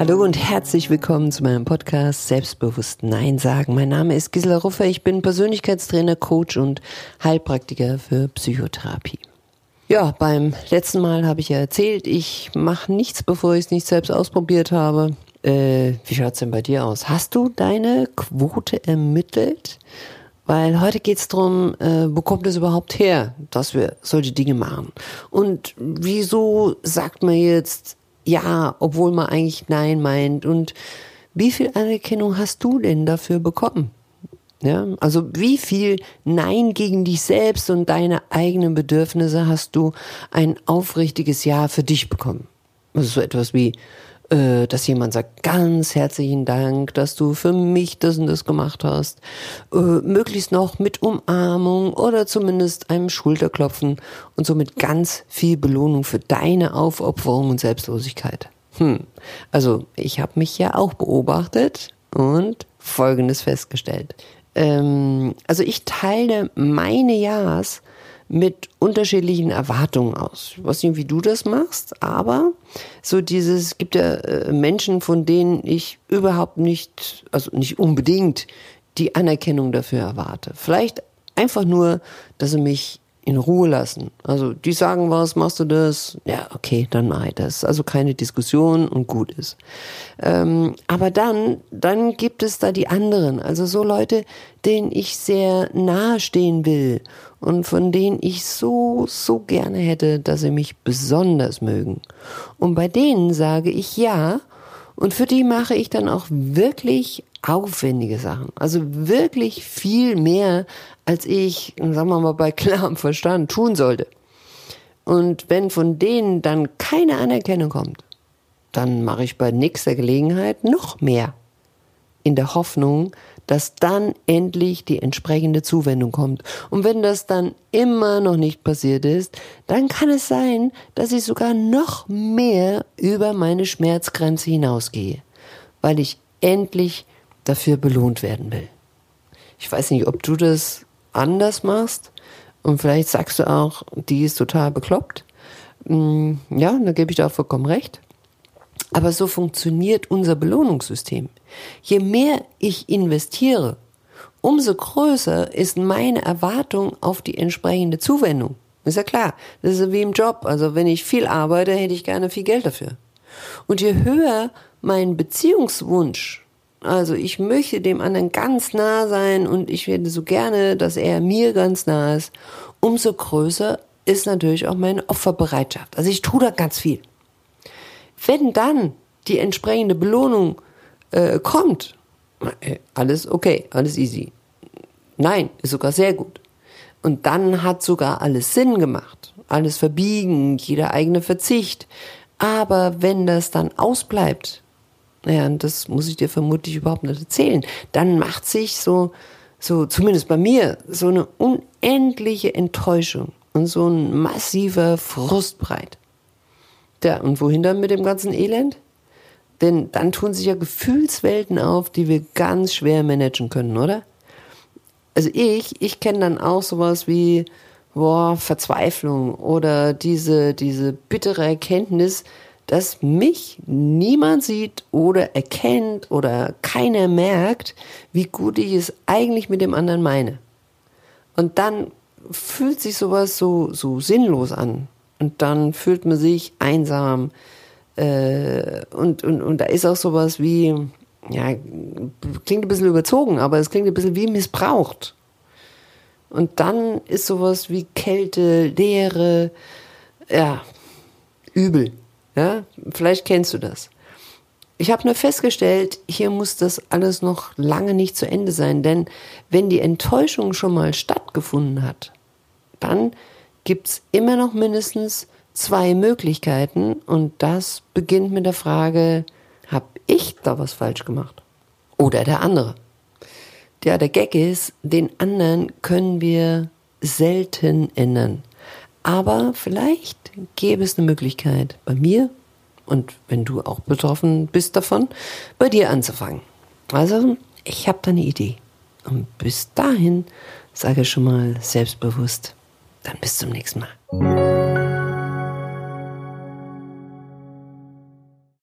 Hallo und herzlich willkommen zu meinem Podcast Selbstbewusst Nein sagen. Mein Name ist Gisela Ruffer, ich bin Persönlichkeitstrainer, Coach und Heilpraktiker für Psychotherapie. Ja, beim letzten Mal habe ich ja erzählt, ich mache nichts, bevor ich es nicht selbst ausprobiert habe. Äh, wie schaut's denn bei dir aus? Hast du deine Quote ermittelt? Weil heute geht's drum, äh, wo kommt es überhaupt her, dass wir solche Dinge machen? Und wieso sagt man jetzt ja, obwohl man eigentlich nein meint? Und wie viel Anerkennung hast du denn dafür bekommen? Ja, also wie viel Nein gegen dich selbst und deine eigenen Bedürfnisse hast du ein aufrichtiges Ja für dich bekommen? Also so etwas wie, äh, dass jemand sagt, ganz herzlichen Dank, dass du für mich das und das gemacht hast. Äh, möglichst noch mit Umarmung oder zumindest einem Schulterklopfen und somit ganz viel Belohnung für deine Aufopferung und Selbstlosigkeit. Hm. Also ich habe mich ja auch beobachtet und Folgendes festgestellt. Ähm, also ich teile meine Ja's mit unterschiedlichen Erwartungen aus. Ich weiß nicht, wie du das machst, aber so dieses, es gibt ja äh, Menschen, von denen ich überhaupt nicht, also nicht unbedingt die Anerkennung dafür erwarte. Vielleicht einfach nur, dass sie mich in Ruhe lassen. Also die sagen was, machst du das? Ja, okay, dann mach ich das. Also keine Diskussion und gut ist. Ähm, aber dann, dann gibt es da die anderen, also so Leute, denen ich sehr nahe stehen will und von denen ich so, so gerne hätte, dass sie mich besonders mögen. Und bei denen sage ich ja und für die mache ich dann auch wirklich aufwendige Sachen. Also wirklich viel mehr, als ich, sagen wir mal, bei klarem Verstand tun sollte. Und wenn von denen dann keine Anerkennung kommt, dann mache ich bei nächster Gelegenheit noch mehr. In der Hoffnung, dass dann endlich die entsprechende Zuwendung kommt. Und wenn das dann immer noch nicht passiert ist, dann kann es sein, dass ich sogar noch mehr über meine Schmerzgrenze hinausgehe, weil ich endlich dafür belohnt werden will. Ich weiß nicht, ob du das anders machst und vielleicht sagst du auch, die ist total bekloppt. Mm, ja, da gebe ich dir auch vollkommen recht. Aber so funktioniert unser Belohnungssystem. Je mehr ich investiere, umso größer ist meine Erwartung auf die entsprechende Zuwendung. Ist ja klar, das ist wie im Job. Also wenn ich viel arbeite, hätte ich gerne viel Geld dafür. Und je höher mein Beziehungswunsch also ich möchte dem anderen ganz nah sein und ich werde so gerne, dass er mir ganz nah ist. Umso größer ist natürlich auch meine Opferbereitschaft. Also ich tue da ganz viel. Wenn dann die entsprechende Belohnung äh, kommt, äh, alles okay, alles easy. Nein, ist sogar sehr gut. Und dann hat sogar alles Sinn gemacht. Alles verbiegen, jeder eigene Verzicht. Aber wenn das dann ausbleibt, naja, und das muss ich dir vermutlich überhaupt nicht erzählen. Dann macht sich so, so, zumindest bei mir, so eine unendliche Enttäuschung und so ein massiver Frust breit. Ja, und wohin dann mit dem ganzen Elend? Denn dann tun sich ja Gefühlswelten auf, die wir ganz schwer managen können, oder? Also ich, ich kenne dann auch sowas wie, boah, Verzweiflung oder diese, diese bittere Erkenntnis, dass mich niemand sieht oder erkennt oder keiner merkt, wie gut ich es eigentlich mit dem anderen meine. Und dann fühlt sich sowas so, so sinnlos an. Und dann fühlt man sich einsam. Äh, und, und, und da ist auch sowas wie, ja, klingt ein bisschen überzogen, aber es klingt ein bisschen wie missbraucht. Und dann ist sowas wie Kälte, Leere, ja, übel. Ja, vielleicht kennst du das. Ich habe nur festgestellt, hier muss das alles noch lange nicht zu Ende sein, denn wenn die Enttäuschung schon mal stattgefunden hat, dann gibt's immer noch mindestens zwei Möglichkeiten und das beginnt mit der Frage, habe ich da was falsch gemacht? Oder der andere? Ja, der Gag ist, den anderen können wir selten ändern. Aber vielleicht gäbe es eine Möglichkeit, bei mir und wenn du auch betroffen bist davon, bei dir anzufangen. Also, ich habe da eine Idee. Und bis dahin sage ich schon mal selbstbewusst, dann bis zum nächsten Mal.